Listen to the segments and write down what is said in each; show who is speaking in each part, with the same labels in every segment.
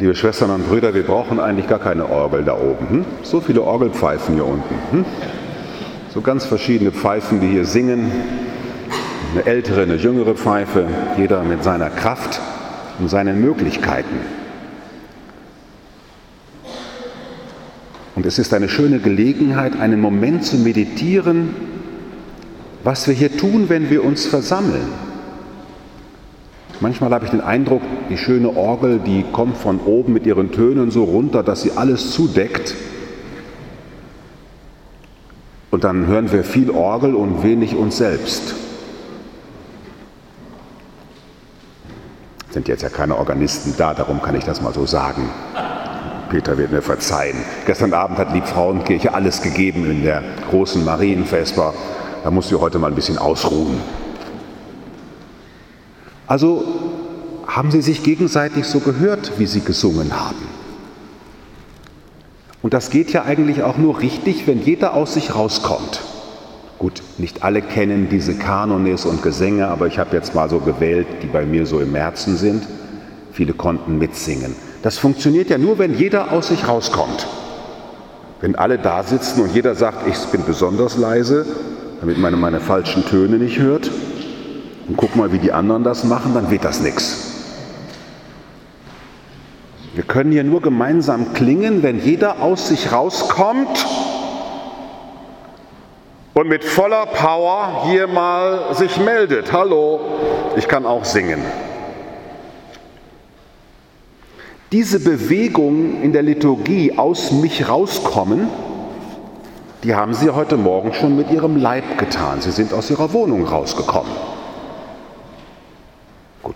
Speaker 1: Liebe Schwestern und Brüder, wir brauchen eigentlich gar keine Orgel da oben. Hm? So viele Orgelpfeifen hier unten. Hm? So ganz verschiedene Pfeifen, die hier singen. Eine ältere, eine jüngere Pfeife, jeder mit seiner Kraft und seinen Möglichkeiten. Und es ist eine schöne Gelegenheit, einen Moment zu meditieren, was wir hier tun, wenn wir uns versammeln. Manchmal habe ich den Eindruck, die schöne Orgel, die kommt von oben mit ihren Tönen so runter, dass sie alles zudeckt. Und dann hören wir viel Orgel und wenig uns selbst. Sind jetzt ja keine Organisten da, darum kann ich das mal so sagen. Peter wird mir verzeihen. Gestern Abend hat die Frauenkirche alles gegeben in der großen Marienvesper. Da muss sie heute mal ein bisschen ausruhen. Also haben sie sich gegenseitig so gehört, wie sie gesungen haben. Und das geht ja eigentlich auch nur richtig, wenn jeder aus sich rauskommt. Gut, nicht alle kennen diese Kanones und Gesänge, aber ich habe jetzt mal so gewählt, die bei mir so im Herzen sind. Viele konnten mitsingen. Das funktioniert ja nur, wenn jeder aus sich rauskommt. Wenn alle da sitzen und jeder sagt, ich bin besonders leise, damit man meine falschen Töne nicht hört, und guck mal, wie die anderen das machen, dann wird das nichts. Wir können hier nur gemeinsam klingen, wenn jeder aus sich rauskommt und mit voller Power hier mal sich meldet. Hallo, ich kann auch singen. Diese Bewegung in der Liturgie aus mich rauskommen, die haben sie heute Morgen schon mit ihrem Leib getan. Sie sind aus ihrer Wohnung rausgekommen.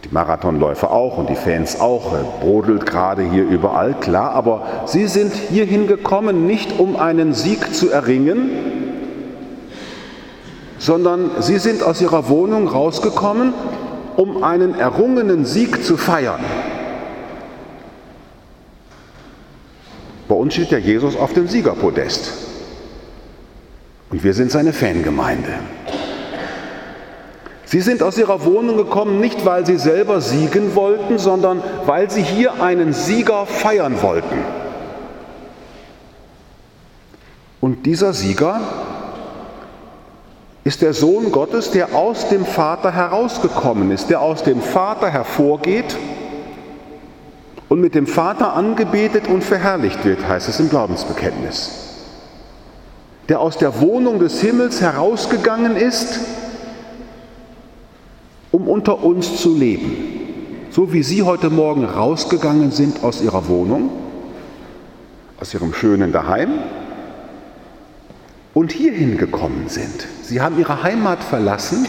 Speaker 1: Die Marathonläufer auch und die Fans auch, brodelt gerade hier überall, klar, aber sie sind hierhin gekommen, nicht um einen Sieg zu erringen, sondern sie sind aus ihrer Wohnung rausgekommen, um einen errungenen Sieg zu feiern. Bei uns steht ja Jesus auf dem Siegerpodest. Und wir sind seine Fangemeinde. Sie sind aus ihrer Wohnung gekommen, nicht weil sie selber siegen wollten, sondern weil sie hier einen Sieger feiern wollten. Und dieser Sieger ist der Sohn Gottes, der aus dem Vater herausgekommen ist, der aus dem Vater hervorgeht und mit dem Vater angebetet und verherrlicht wird, heißt es im Glaubensbekenntnis. Der aus der Wohnung des Himmels herausgegangen ist um unter uns zu leben. So wie Sie heute Morgen rausgegangen sind aus Ihrer Wohnung, aus Ihrem schönen Daheim und hierhin gekommen sind. Sie haben Ihre Heimat verlassen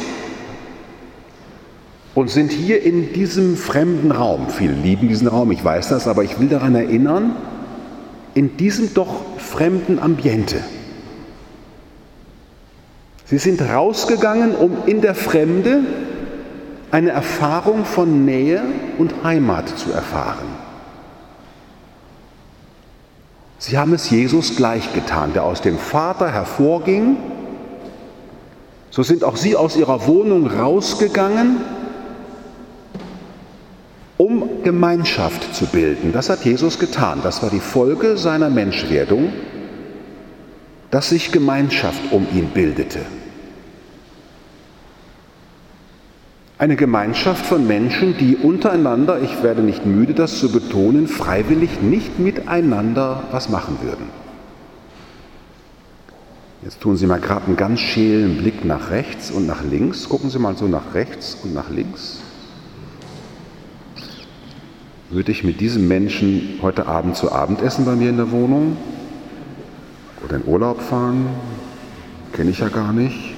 Speaker 1: und sind hier in diesem fremden Raum. Viele lieben diesen Raum, ich weiß das, aber ich will daran erinnern, in diesem doch fremden Ambiente. Sie sind rausgegangen, um in der Fremde eine Erfahrung von Nähe und Heimat zu erfahren. Sie haben es Jesus gleichgetan, der aus dem Vater hervorging. So sind auch Sie aus Ihrer Wohnung rausgegangen, um Gemeinschaft zu bilden. Das hat Jesus getan. Das war die Folge seiner Menschwerdung, dass sich Gemeinschaft um ihn bildete. Eine Gemeinschaft von Menschen, die untereinander, ich werde nicht müde, das zu betonen, freiwillig nicht miteinander was machen würden. Jetzt tun Sie mal gerade einen ganz schälen Blick nach rechts und nach links. Gucken Sie mal so nach rechts und nach links. Würde ich mit diesem Menschen heute Abend zu Abend essen bei mir in der Wohnung? Oder in Urlaub fahren? Kenne ich ja gar nicht.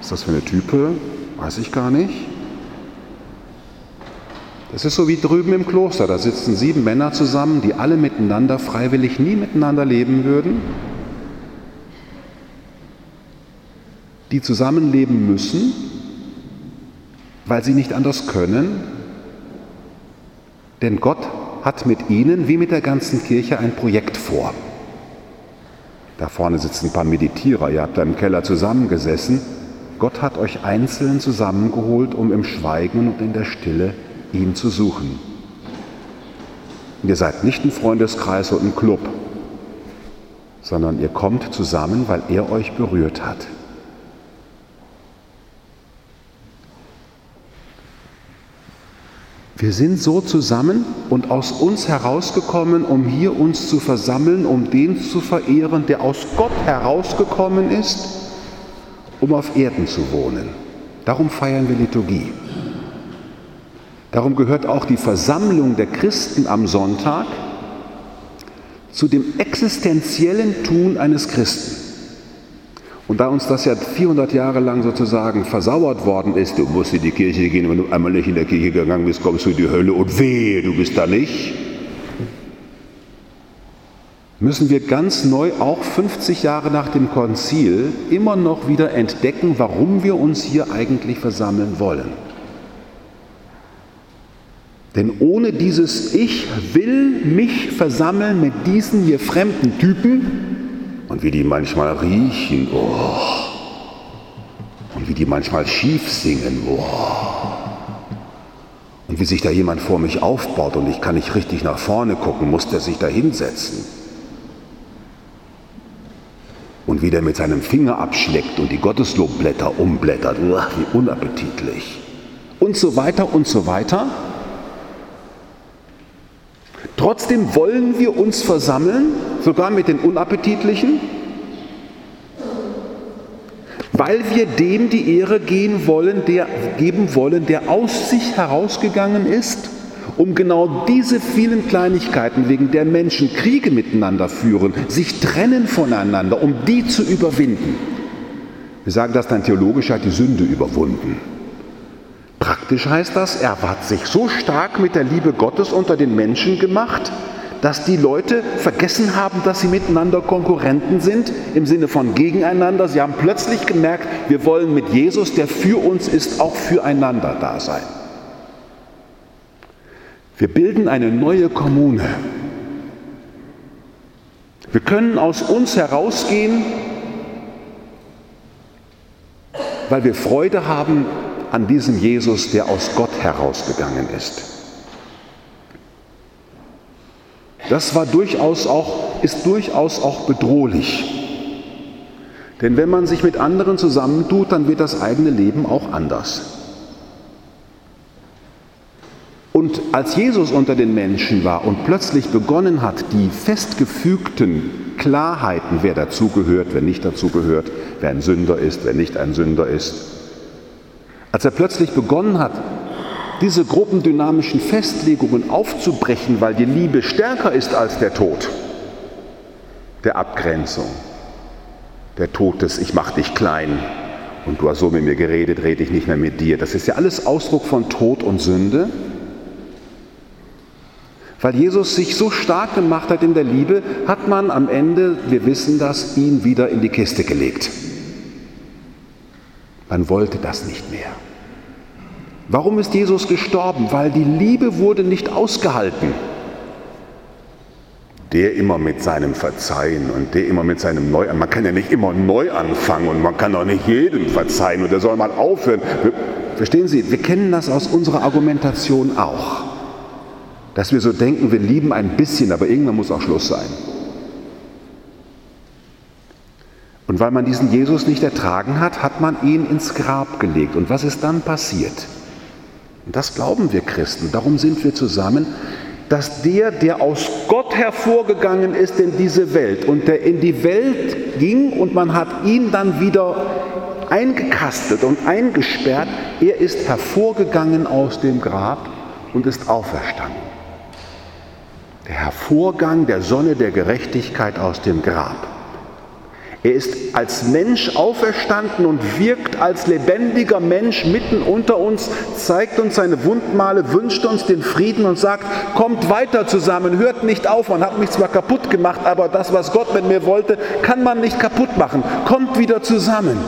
Speaker 1: ist das für eine Type? Weiß ich gar nicht. Das ist so wie drüben im Kloster. Da sitzen sieben Männer zusammen, die alle miteinander freiwillig nie miteinander leben würden, die zusammenleben müssen, weil sie nicht anders können. Denn Gott hat mit ihnen wie mit der ganzen Kirche ein Projekt vor. Da vorne sitzen ein paar Meditierer, ihr habt da im Keller zusammengesessen. Gott hat euch einzeln zusammengeholt, um im Schweigen und in der Stille ihn zu suchen. Ihr seid nicht ein Freundeskreis und ein Club, sondern ihr kommt zusammen, weil er euch berührt hat. Wir sind so zusammen und aus uns herausgekommen, um hier uns zu versammeln, um den zu verehren, der aus Gott herausgekommen ist, um auf Erden zu wohnen. Darum feiern wir Liturgie. Darum gehört auch die Versammlung der Christen am Sonntag zu dem existenziellen Tun eines Christen. Und da uns das ja 400 Jahre lang sozusagen versauert worden ist, du musst in die Kirche gehen, wenn du einmal nicht in der Kirche gegangen bist, kommst du in die Hölle und wehe, du bist da nicht, müssen wir ganz neu, auch 50 Jahre nach dem Konzil, immer noch wieder entdecken, warum wir uns hier eigentlich versammeln wollen. Denn ohne dieses Ich will mich versammeln mit diesen mir fremden Typen, und wie die manchmal riechen, oh. Und wie die manchmal schief singen, oh. Und wie sich da jemand vor mich aufbaut und ich kann nicht richtig nach vorne gucken, muss der sich da hinsetzen. Und wie der mit seinem Finger abschleckt und die Gotteslobblätter umblättert, oh, wie unappetitlich. Und so weiter und so weiter. Trotzdem wollen wir uns versammeln, sogar mit den Unappetitlichen, weil wir dem die Ehre wollen, der, geben wollen, der aus sich herausgegangen ist, um genau diese vielen Kleinigkeiten, wegen der Menschen Kriege miteinander führen, sich trennen voneinander, um die zu überwinden. Wir sagen das dann theologisch, hat die Sünde überwunden. Praktisch heißt das, er hat sich so stark mit der Liebe Gottes unter den Menschen gemacht, dass die Leute vergessen haben, dass sie miteinander Konkurrenten sind, im Sinne von gegeneinander. Sie haben plötzlich gemerkt, wir wollen mit Jesus, der für uns ist, auch füreinander da sein. Wir bilden eine neue Kommune. Wir können aus uns herausgehen, weil wir Freude haben an diesem Jesus, der aus Gott herausgegangen ist. Das war durchaus auch, ist durchaus auch bedrohlich. Denn wenn man sich mit anderen zusammentut, dann wird das eigene Leben auch anders. Und als Jesus unter den Menschen war und plötzlich begonnen hat, die festgefügten Klarheiten, wer dazugehört, wer nicht dazugehört, wer ein Sünder ist, wer nicht ein Sünder ist, als er plötzlich begonnen hat, diese gruppendynamischen Festlegungen aufzubrechen, weil die Liebe stärker ist als der Tod, der Abgrenzung, der Tod des Ich mach dich klein und du hast so mit mir geredet, rede ich nicht mehr mit dir. Das ist ja alles Ausdruck von Tod und Sünde. Weil Jesus sich so stark gemacht hat in der Liebe, hat man am Ende, wir wissen das, ihn wieder in die Kiste gelegt. Man wollte das nicht mehr. Warum ist Jesus gestorben? Weil die Liebe wurde nicht ausgehalten. Der immer mit seinem Verzeihen und der immer mit seinem Neuanfangen. Man kann ja nicht immer neu anfangen und man kann auch nicht jedem verzeihen und der soll mal aufhören. Verstehen Sie, wir kennen das aus unserer Argumentation auch. Dass wir so denken, wir lieben ein bisschen, aber irgendwann muss auch Schluss sein. Und weil man diesen Jesus nicht ertragen hat, hat man ihn ins Grab gelegt. Und was ist dann passiert? Und das glauben wir Christen, darum sind wir zusammen, dass der, der aus Gott hervorgegangen ist in diese Welt und der in die Welt ging und man hat ihn dann wieder eingekastet und eingesperrt, er ist hervorgegangen aus dem Grab und ist auferstanden. Der Hervorgang der Sonne der Gerechtigkeit aus dem Grab. Er ist als Mensch auferstanden und wirkt als lebendiger Mensch mitten unter uns, zeigt uns seine Wundmale, wünscht uns den Frieden und sagt, kommt weiter zusammen, hört nicht auf, man hat mich zwar kaputt gemacht, aber das, was Gott mit mir wollte, kann man nicht kaputt machen. Kommt wieder zusammen.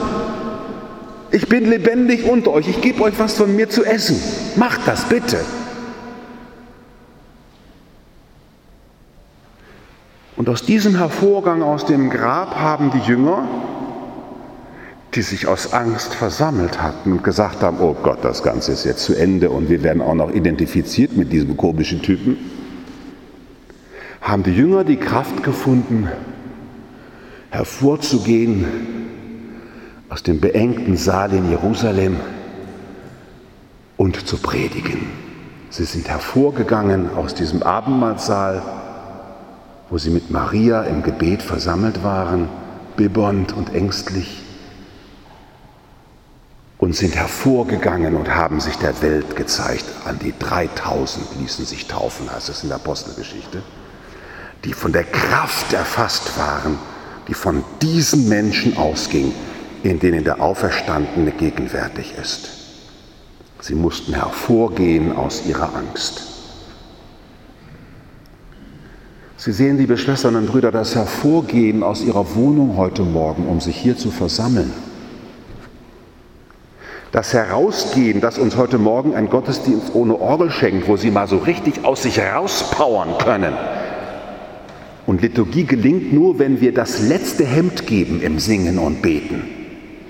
Speaker 1: Ich bin lebendig unter euch, ich gebe euch was von mir zu essen. Macht das bitte. Und aus diesem Hervorgang aus dem Grab haben die Jünger, die sich aus Angst versammelt hatten und gesagt haben, oh Gott, das Ganze ist jetzt zu Ende und wir werden auch noch identifiziert mit diesem komischen Typen, haben die Jünger die Kraft gefunden, hervorzugehen aus dem beengten Saal in Jerusalem und zu predigen. Sie sind hervorgegangen aus diesem Abendmahlsaal, wo sie mit Maria im Gebet versammelt waren, bibbernd und ängstlich, und sind hervorgegangen und haben sich der Welt gezeigt. An die 3000 ließen sich taufen, heißt es in der Apostelgeschichte, die von der Kraft erfasst waren, die von diesen Menschen ausging, in denen der Auferstandene gegenwärtig ist. Sie mussten hervorgehen aus ihrer Angst. Sie sehen, liebe Schwestern und Brüder, das Hervorgehen aus Ihrer Wohnung heute Morgen, um sich hier zu versammeln. Das Herausgehen, das uns heute Morgen ein Gottesdienst ohne Orgel schenkt, wo Sie mal so richtig aus sich rauspowern können. Und Liturgie gelingt nur, wenn wir das letzte Hemd geben im Singen und Beten.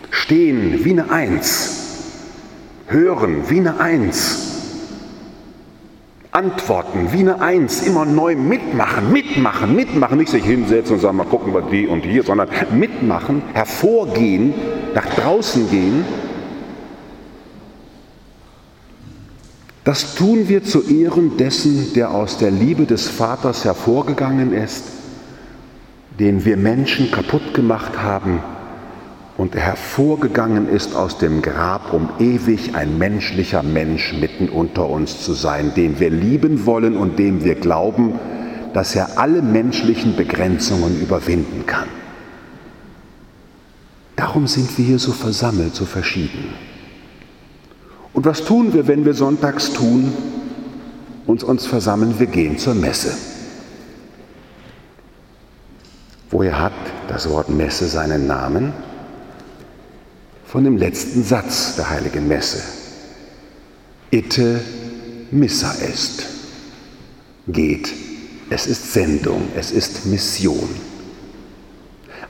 Speaker 1: Stehen wie eine Eins. Hören wie eine Eins. Antworten wie eine Eins, immer neu mitmachen, mitmachen, mitmachen, nicht sich hinsetzen und sagen, mal gucken wir die und hier, sondern mitmachen, hervorgehen, nach draußen gehen. Das tun wir zu Ehren dessen, der aus der Liebe des Vaters hervorgegangen ist, den wir Menschen kaputt gemacht haben und hervorgegangen ist aus dem Grab, um ewig ein menschlicher Mensch mitten unter uns zu sein, den wir lieben wollen und dem wir glauben, dass er alle menschlichen Begrenzungen überwinden kann. Darum sind wir hier so versammelt, so verschieden. Und was tun wir, wenn wir sonntags tun? Uns uns versammeln, wir gehen zur Messe. Woher hat das Wort Messe seinen Namen? Von dem letzten Satz der heiligen Messe. Itte missa est. Geht, es ist Sendung, es ist Mission.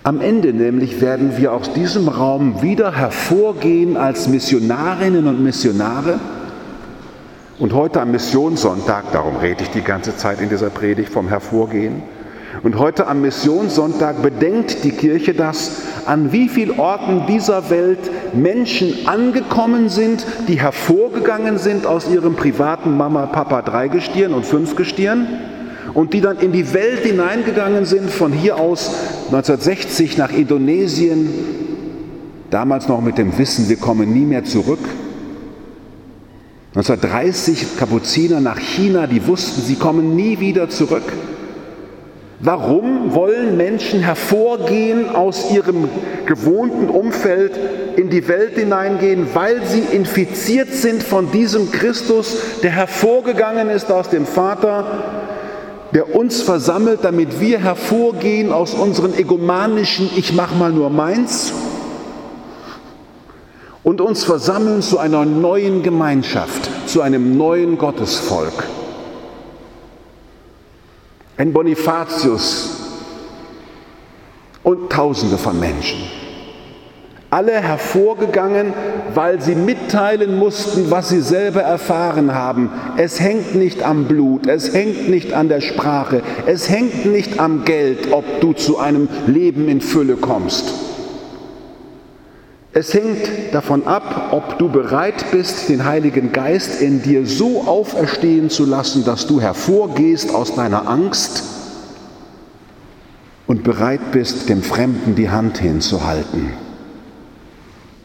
Speaker 1: Am Ende nämlich werden wir aus diesem Raum wieder hervorgehen als Missionarinnen und Missionare. Und heute am Missionssonntag, darum rede ich die ganze Zeit in dieser Predigt vom Hervorgehen, und heute am Missionssonntag bedenkt die Kirche das, an wie vielen Orten dieser Welt Menschen angekommen sind, die hervorgegangen sind aus ihrem privaten Mama, Papa Dreigestirn und Fünfgestirn und die dann in die Welt hineingegangen sind, von hier aus 1960 nach Indonesien, damals noch mit dem Wissen, wir kommen nie mehr zurück. 1930 Kapuziner nach China, die wussten, sie kommen nie wieder zurück. Warum wollen Menschen hervorgehen aus ihrem gewohnten Umfeld in die Welt hineingehen? Weil sie infiziert sind von diesem Christus, der hervorgegangen ist aus dem Vater, der uns versammelt, damit wir hervorgehen aus unseren egomanischen Ich mach mal nur meins und uns versammeln zu einer neuen Gemeinschaft, zu einem neuen Gottesvolk ein Bonifatius und Tausende von Menschen. Alle hervorgegangen, weil sie mitteilen mussten, was sie selber erfahren haben. Es hängt nicht am Blut, es hängt nicht an der Sprache, es hängt nicht am Geld, ob du zu einem Leben in Fülle kommst. Es hängt davon ab, ob du bereit bist, den Heiligen Geist in dir so auferstehen zu lassen, dass du hervorgehst aus deiner Angst und bereit bist, dem Fremden die Hand hinzuhalten,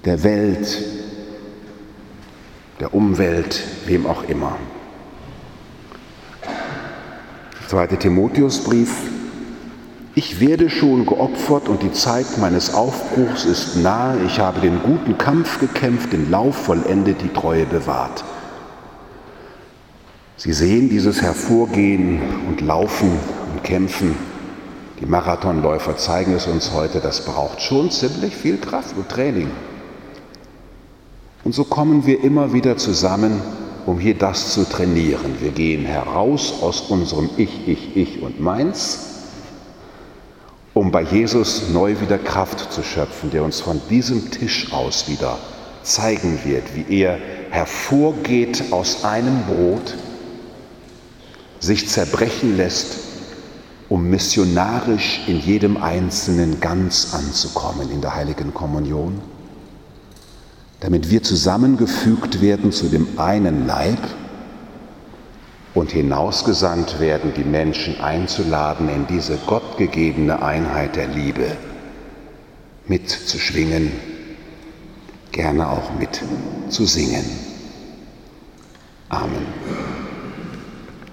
Speaker 1: der Welt, der Umwelt, wem auch immer. Zweite Timotheusbrief, ich werde schon geopfert und die Zeit meines Aufbruchs ist nahe. Ich habe den guten Kampf gekämpft, den Lauf vollendet, die Treue bewahrt. Sie sehen dieses Hervorgehen und Laufen und Kämpfen. Die Marathonläufer zeigen es uns heute, das braucht schon ziemlich viel Kraft und Training. Und so kommen wir immer wieder zusammen, um hier das zu trainieren. Wir gehen heraus aus unserem Ich, Ich, Ich und Meins um bei Jesus neu wieder Kraft zu schöpfen, der uns von diesem Tisch aus wieder zeigen wird, wie er hervorgeht aus einem Brot, sich zerbrechen lässt um missionarisch in jedem Einzelnen ganz anzukommen in der heiligen Kommunion, damit wir zusammengefügt werden zu dem einen Leib und hinausgesandt werden, die Menschen einzuladen, in diese gottgegebene Einheit der Liebe mitzuschwingen, gerne auch mit zu singen. Amen.